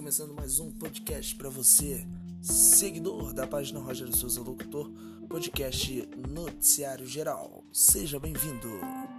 começando mais um podcast para você, seguidor da página Roger Souza Locutor, podcast Noticiário Geral. Seja bem-vindo.